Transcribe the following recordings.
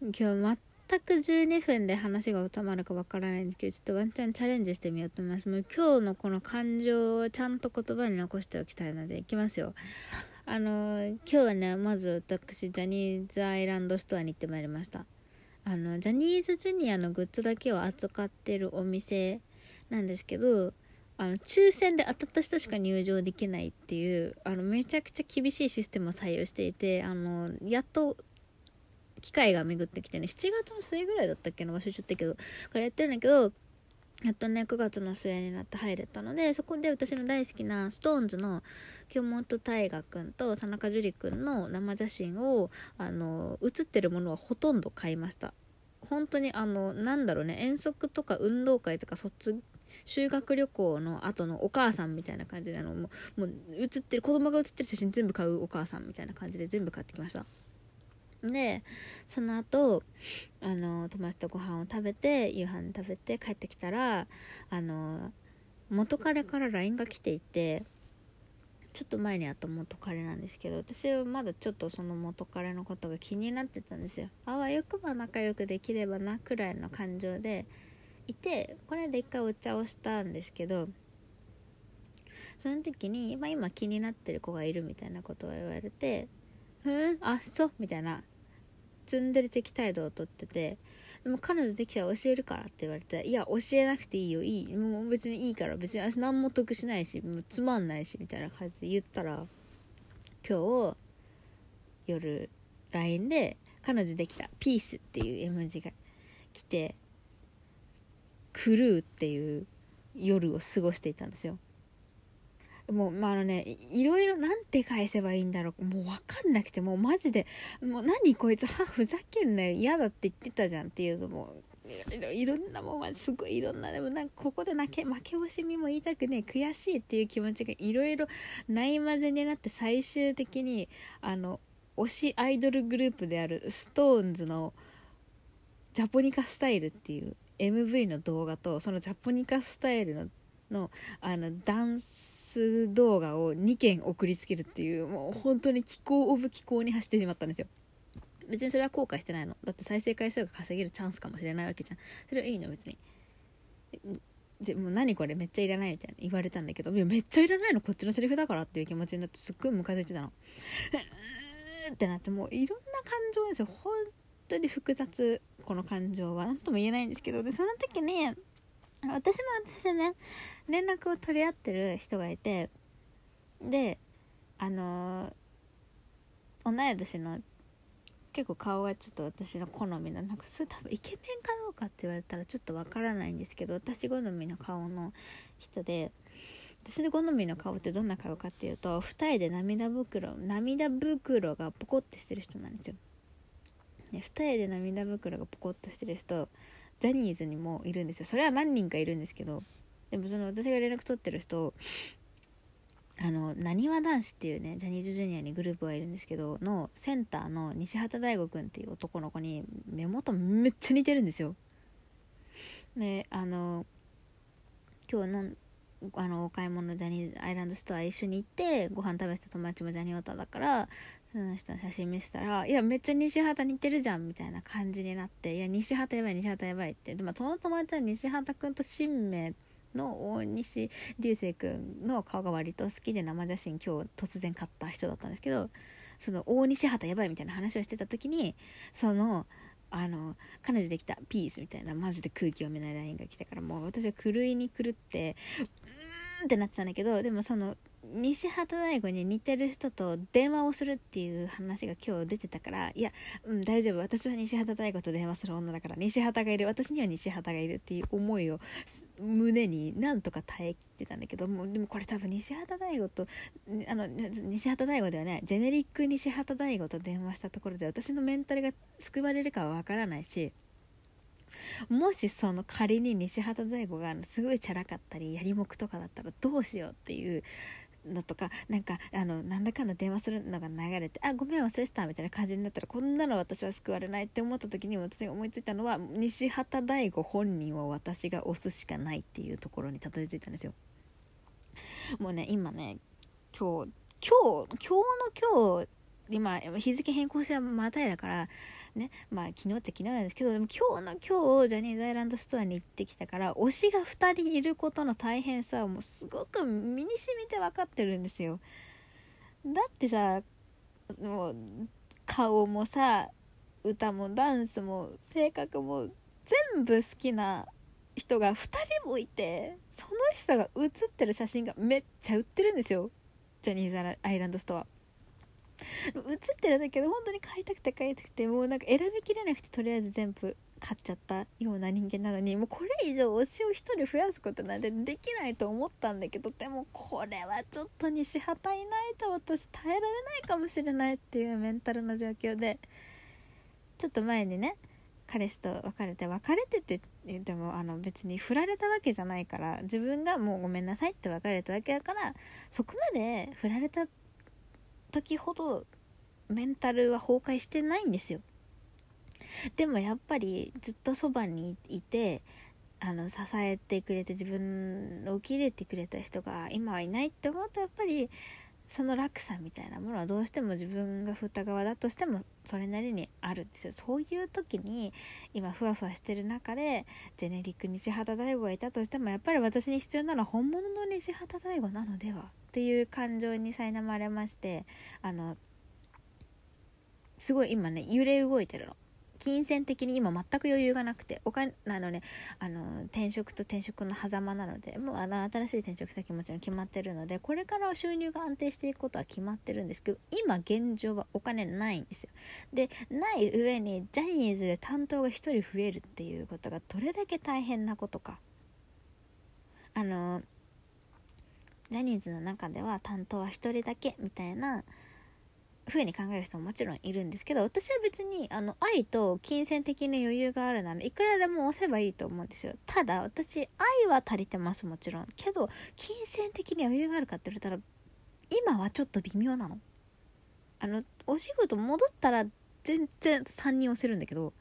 今日全く12分で話が収まるかわからないんですけどちょっとワンチャンチャレンジしてみようと思います。もう今日のこの感情をちゃんと言葉に残しておきたいのでいきますよ。あの今日はねまず私ジャニーズアイランドストアに行ってまいりました。あのジャニーズジュニアのグッズだけを扱ってるお店なんですけどあの抽選で当たった人しか入場できないっていうあのめちゃくちゃ厳しいシステムを採用していてあのやっと機会が巡ってきてね7月の末ぐらいだったっけな忘れちゃったけどからやってるんだけどやっとね9月の末になって入れたのでそこで私の大好きな SixTONES の京本大我くんと田中樹くんの生写真をあの写ってるものはほとんど買いました。本当にあのなんだろうね遠足とか運動会とか卒修学旅行の後のお母さんみたいな感じであのもうもう写ってる子供が写ってる写真全部買うお母さんみたいな感じで全部買ってきました。でその後あの友達とご飯を食べて夕飯食べて帰ってきたらあの元彼から LINE が来ていてちょっと前に会った元彼なんですけど私はまだちょっとその元彼のことが気になってたんですよ。あわよくば仲良くできればなくらいの感情でいてこれで一回お茶をしたんですけどその時に、まあ、今気になってる子がいるみたいなことを言われてうん？あそうみたいなツンデレ的態度をとっててでも彼女できたら教えるからって言われていや教えなくていいよいい。もう別にいいから別に私何も得しないしもうつまんないしみたいな感じで言ったら今日夜 LINE で彼女できたピースっていう絵文字が来て狂うっていう夜を過ごしていたんですよ。もうまああのねいろいろなんて返せばいいんだろう。もう分かんなくてもうマジでもう何こいつはふざけんなよ。嫌だって言ってたじゃんっていうのもいろいろんなもんすごいいろんなでもなんかここで泣け負け惜しみも言いたくね悔しいっていう気持ちがいろいろないまぜになって最終的にあの推しアイドルグループである SixTONES のジャポニカスタイルっていう MV の動画とそのジャポニカスタイルののあのダンス動画を2件送りつけるっていうもう本当に気候オブ気候に走ってしまったんですよ。別にそれは後悔してないの。だって再生回数が稼げるチャンスかもしれないわけじゃん。それはいいの別に。でも何これめっちゃいらないみたいな言われたんだけどめっちゃいらないの。こっちのセリフだからっていう気持ちになってすっごいムカついてたの。ってなってもういろんな感情ですよ。本当に複雑。この感情は。何とも言えないんですけど。でその時に私も私でね連絡を取り合ってる人がいてであの同い年の結構顔がちょっと私の好みのなんかそれ多分イケメンかどうかって言われたらちょっとわからないんですけど私好みの顔の人で私の好みの顔ってどんな顔かっていうと二重で涙袋涙袋がポコってしてる人なんですよ。ね、二重で涙袋がポコッとしてる人ジャニーズにもいるんですよ。それは何人かいるんですけどでもその私が連絡取ってる人あのなにわ男子っていうねジャニーズジュニアにグループがいるんですけどのセンターの西畑大吾君っていう男の子に目元めっちゃ似てるんですよ。であの今日のあのお買い物ジャニーズアイランドストア一緒に行ってご飯食べてた友達もジャニオタだからその人の写真見せたら「いやめっちゃ西畑似てるじゃん」みたいな感じになって「いや西畑やばい西畑やばい」って。でもその友達は西畑君と新名の大西流星君の顔が割と好きで生写真今日突然買った人だったんですけどその大西畑やばいみたいな話をしてた時にそのあの彼女できたピースみたいなマジで空気読めないラインが来たからもう私は狂いに狂ってうーんってなってたんだけどでもその西畑大吾に似てる人と電話をするっていう話が今日出てたからいや、うん、大丈夫。私は西畑大吾と電話する女だから西畑がいる私には西畑がいるっていう思いを胸になんとか耐えきってたんだけどもでもこれ多分西畑大吾とあの西畑大吾ではないジェネリック西畑大吾と電話したところで私のメンタルが救われるかはわからないしもしその仮に西畑大吾がすごいチャラかったりやりもくとかだったらどうしようっていうのとかなんかあのなんだかんだ電話するのが流れてあごめん忘れてたみたいな感じになったらこんなの私は救われないって思った時に私が思いついたのは西畑大吾本人を私が押すしかないっていうところにたどり着いたんですよ。もうね今ね今日今日今日の今日今日付変更性はまたいだからねまあ昨日っちゃ昨日なんですけどでも今日の今日ジャニーズアイランドストアに行ってきたから推しが2人いることの大変さをもうすごく身に染みて分かってるんですよ。だってさもう顔もさ歌もダンスも性格も全部好きな人が2人もいてその人が写ってる写真がめっちゃ売ってるんですよ。ジャニーズアイランドストア。写ってるんだけで本当に買いたくて買いたくてもうなんか選びきれなくてとりあえず全部買っちゃったような人間なのにもうこれ以上推しを1人増やすことなんてできないと思ったんだけどでもこれはちょっと西畑いないと私耐えられないかもしれないっていうメンタルの状況でちょっと前にね彼氏と別れて別れてってでもあの別に振られたわけじゃないから自分がもうごめんなさいって別れたわけだからそこまで振られた時ほどメンタルは崩壊してないんですよ。でもやっぱりずっとそばにいてあの支えてくれて自分を受け入れてくれた人が今はいないって思うとやっぱりその落差みたいなものはどうしても自分が振った側だとしてもそれなりにあるんですよそういう時に今ふわふわしてる中でジェネリック西畑大吾がいたとしてもやっぱり私に必要なのは本物の西畑大吾なのではっていう感情に苛まれましてあのすごい今ね揺れ動いてるの。金銭的に今全く余裕がなくてお金あのねあの転職と転職の狭間なのでもうあの新しい転職先もちろん決まってるのでこれからは収入が安定していくことは決まってるんですけど今現状はお金ないんですよ。でない上にジャニーズで担当が1人増えるっていうことがどれだけ大変なことか。あのジャニーズの中では担当は1人だけみたいな風に考える人ももちろんいるんですけど私は別にあの愛と金銭的な余裕があるならいくらでも押せばいいと思うんですよ。ただ私愛は足りてますもちろん。けど金銭的に余裕があるかって言われたら今はちょっと微妙なの。あのお仕事戻ったら全然3人押せるんだけど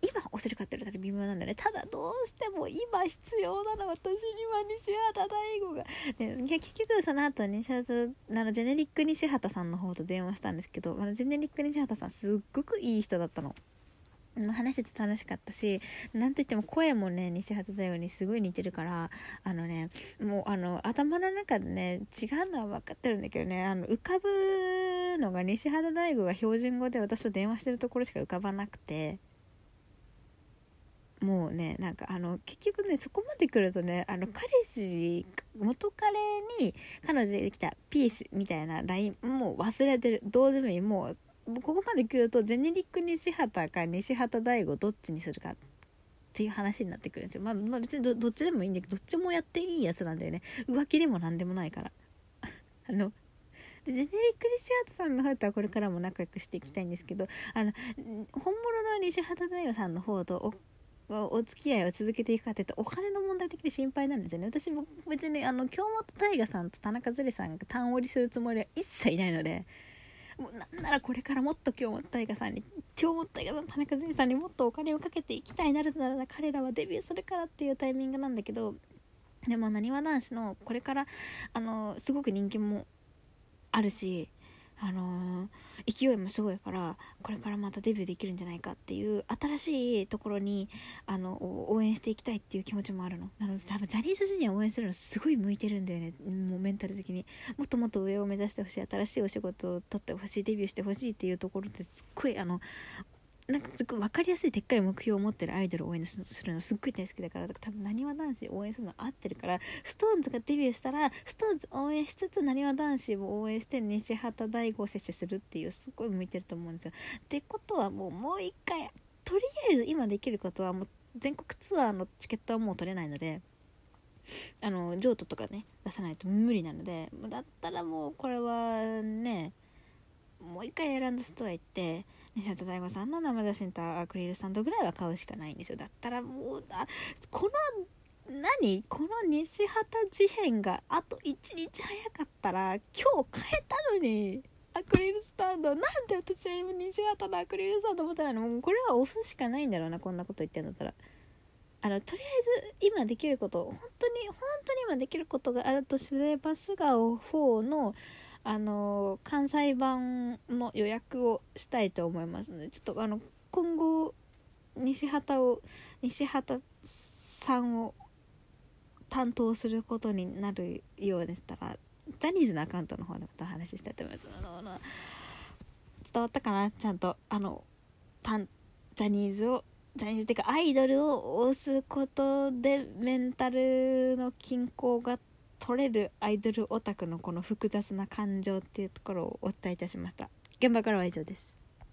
今押せるかって言われたら微妙なんだね。ただどうしても今必要なのは私には西畑大吾が。で結局その後西畑あのジェネリック西畑さんの方と電話したんですけどあのジェネリック西畑さんすっごくいい人だったの。話してて楽しかったしなんといっても声もね西畑大吾にすごい似てるからあのねもうあの頭の中でね違うのは分かってるんだけどねあの浮かぶのが西畑大吾が標準語で私と電話してるところしか浮かばなくて。もうねなんかあの結局ねそこまで来るとねあの彼氏元彼に彼女でできたピースみたいな LINE もう忘れてる。どうでもいい。もうここまで来るとジェネリック西畑か西畑大吾どっちにするかっていう話になってくるんですよ。まあ、まあ、別にどっちでもいいんだけどどっちもやっていいやつなんだよね。浮気でも何でもないから。あのでジェネリック西畑さんの方とはこれからも仲良くしていきたいんですけどあの本物の西畑大吾さんの方とお付き合いを続けていくかっていうとお金の問題的に心配なんですよね。私も別にあの京本大我さんと田中樹さんが単折りするつもりは一切ないのでもうなんならこれからもっと京本大我さんに京本大我さん田中樹さんにもっとお金をかけていきたいなるなら彼らはデビューするからっていうタイミングなんだけどでもなにわ男子のこれからあのすごく人気もあるしあのー、勢いもすごいからこれからまたデビューできるんじゃないかっていう新しいところにあの応援していきたいっていう気持ちもあるの。なので多分ジャニーズジュニア応援するのすごい向いてるんだよね。もうメンタル的に。もっともっと上を目指してほしい。新しいお仕事を取ってほしい。デビューしてほしいっていうところってすっごいあのなんかすごい分かりやすいでっかい目標を持ってるアイドルを応援するのすっごい大好きだから多分なにわ男子応援するの合ってるから SixTONES がデビューしたら SixTONES 応援しつつなにわ男子を応援して西畑大吾を摂取するっていうすごい向いてると思うんですよ。ってことはもうもう一回とりあえず今できることはもう全国ツアーのチケットはもう取れないので。あの譲渡とかね出さないと無理なのでだったらもうこれはねもう一回選んだストア行って西畑大吾さんの生写真とアクリルスタンドぐらいは買うしかないんですよ。だったらもうあこの何？この西畑事変があと1日早かったら今日買えたのに。アクリルスタンド。なんで私は今西畑のアクリルスタンド持ってないのもうこれは押すしかないんだろうなこんなこと言ってんだったら。あのとりあえず今できること本当に本当に今できることがあるとすれば素顔4のあの関西版の予約をしたいと思いますのでちょっとあの今後西畑を西畑さんを担当することになるようでしたらジャニーズのアカウントの方でまた話ししたいと思いますあの伝わったかなちゃんと。あのパンジャニーズをジャニーズっていうかアイドルを押すことでメンタルの均衡が取れるアイドルオタクのこの複雑な感情っていうところをお伝えいたしました。現場からは以上です。